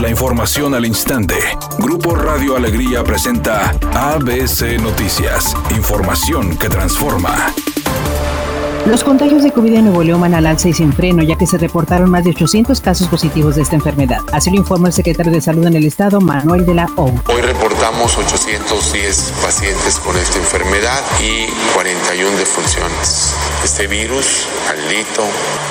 La información al instante. Grupo Radio Alegría presenta ABC Noticias. Información que transforma. Los contagios de COVID en Nuevo León van al alza y sin freno, ya que se reportaron más de 800 casos positivos de esta enfermedad. Así lo informó el secretario de Salud en el Estado, Manuel de la O. Hoy reportamos 810 pacientes con esta enfermedad y 41 defunciones. Este virus, maldito,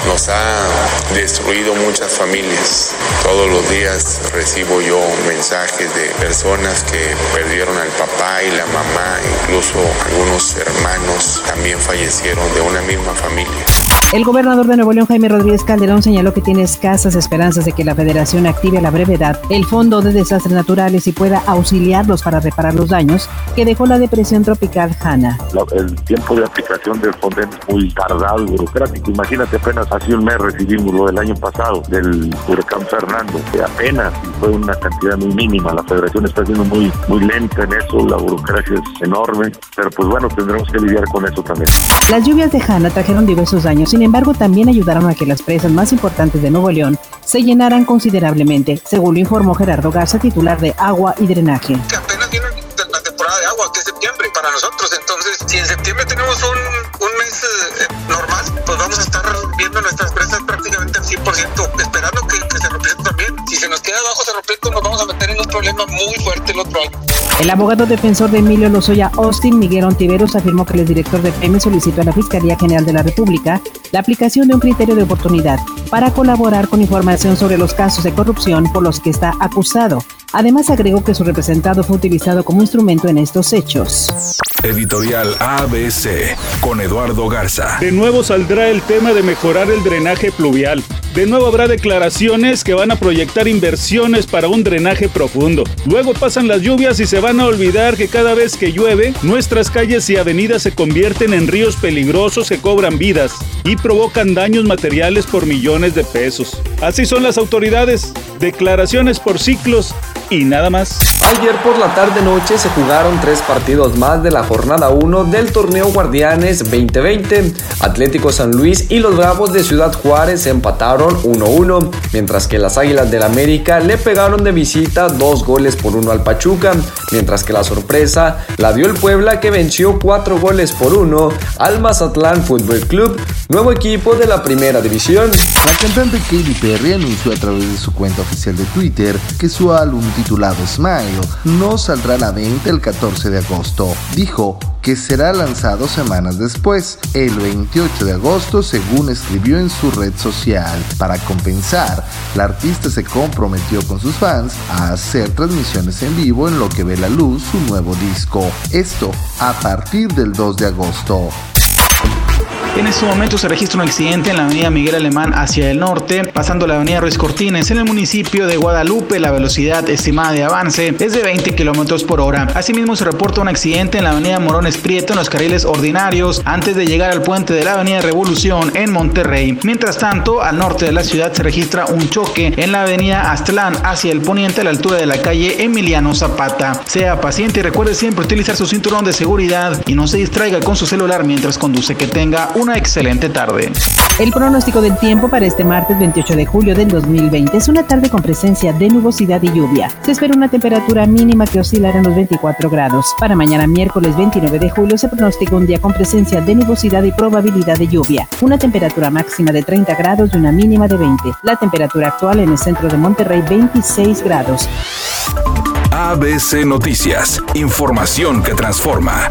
nos ha destruido muchas familias. Todos los días recibo yo mensajes de personas que perdieron al papá y la mamá, incluso algunos hermanos también fallecieron de una misma familia. El gobernador de Nuevo León, Jaime Rodríguez Calderón, señaló que tiene escasas esperanzas de que la federación active a la brevedad el Fondo de Desastres Naturales y pueda auxiliarlos para reparar los daños que dejó la depresión tropical Hanna. El tiempo de aplicación del fondo es muy tardado burocrático. Imagínate, apenas hace un mes recibimos lo del año pasado del huracán Fernando, que apenas fue una cantidad muy mínima. La federación está siendo muy, muy lenta en eso, la burocracia es enorme, pero pues bueno, tendremos que lidiar con eso también. Las lluvias de Hanna trajeron diversos daños, sin embargo también ayudaron a que las presas más importantes de Nuevo León se llenaran considerablemente, según lo informó Gerardo Garza, titular de Agua y Drenaje. Para nosotros, entonces si en septiembre tenemos un, un mes eh, normal, pues vamos a estar viendo nuestras presas prácticamente al 100%, esperando que, que se rompiesen también. Si se nos queda abajo se rompiendo, nos vamos a meter en un problema muy fuerte el otro año. El abogado defensor de Emilio Lozoya Austin, Miguel Ontiveros, afirmó que el director de PM solicitó a la Fiscalía General de la República la aplicación de un criterio de oportunidad para colaborar con información sobre los casos de corrupción por los que está acusado. Además, agregó que su representado fue utilizado como instrumento en estos hechos. Editorial ABC con Eduardo Garza. De nuevo saldrá el tema de mejorar el drenaje pluvial. De nuevo habrá declaraciones que van a proyectar inversiones para un drenaje profundo. Luego pasan las lluvias y se van a olvidar que cada vez que llueve, nuestras calles y avenidas se convierten en ríos peligrosos que cobran vidas y provocan daños materiales por millones de pesos. Así son las autoridades. Declaraciones por ciclos y nada más. Ayer por la tarde noche se jugaron tres partidos más de la jornada 1 del torneo Guardianes 2020. Atlético San Luis y los Bravos de Ciudad Juárez empataron 1-1, mientras que las Águilas del América le pegaron de visita dos goles por uno al Pachuca, mientras que la sorpresa la dio el Puebla que venció cuatro goles por uno al Mazatlán Fútbol Club, nuevo equipo de la primera división. La cantante Katy Perry anunció a través de su cuenta oficial de Twitter que su álbum titulado Smile no saldrá a la venta el 14 de agosto. Dijo que será lanzado semanas después, el 28 de agosto, según escribió en su red social. Para compensar, la artista se comprometió con sus fans a hacer transmisiones en vivo en lo que ve la luz su nuevo disco. Esto a partir del 2 de agosto. En este momento se registra un accidente en la avenida Miguel Alemán hacia el norte, pasando la avenida Ruiz Cortines en el municipio de Guadalupe. La velocidad estimada de avance es de 20 kilómetros por hora. Asimismo, se reporta un accidente en la avenida Morones Prieto en los carriles ordinarios antes de llegar al puente de la avenida Revolución en Monterrey. Mientras tanto, al norte de la ciudad se registra un choque en la avenida Aztlán hacia el poniente a la altura de la calle Emiliano Zapata. Sea paciente y recuerde siempre utilizar su cinturón de seguridad y no se distraiga con su celular mientras conduce. Que tenga un una excelente tarde. El pronóstico del tiempo para este martes 28 de julio del 2020 es una tarde con presencia de nubosidad y lluvia. Se espera una temperatura mínima que oscilará en los 24 grados. Para mañana miércoles 29 de julio se pronostica un día con presencia de nubosidad y probabilidad de lluvia. Una temperatura máxima de 30 grados y una mínima de 20. La temperatura actual en el centro de Monterrey 26 grados. ABC Noticias, información que transforma.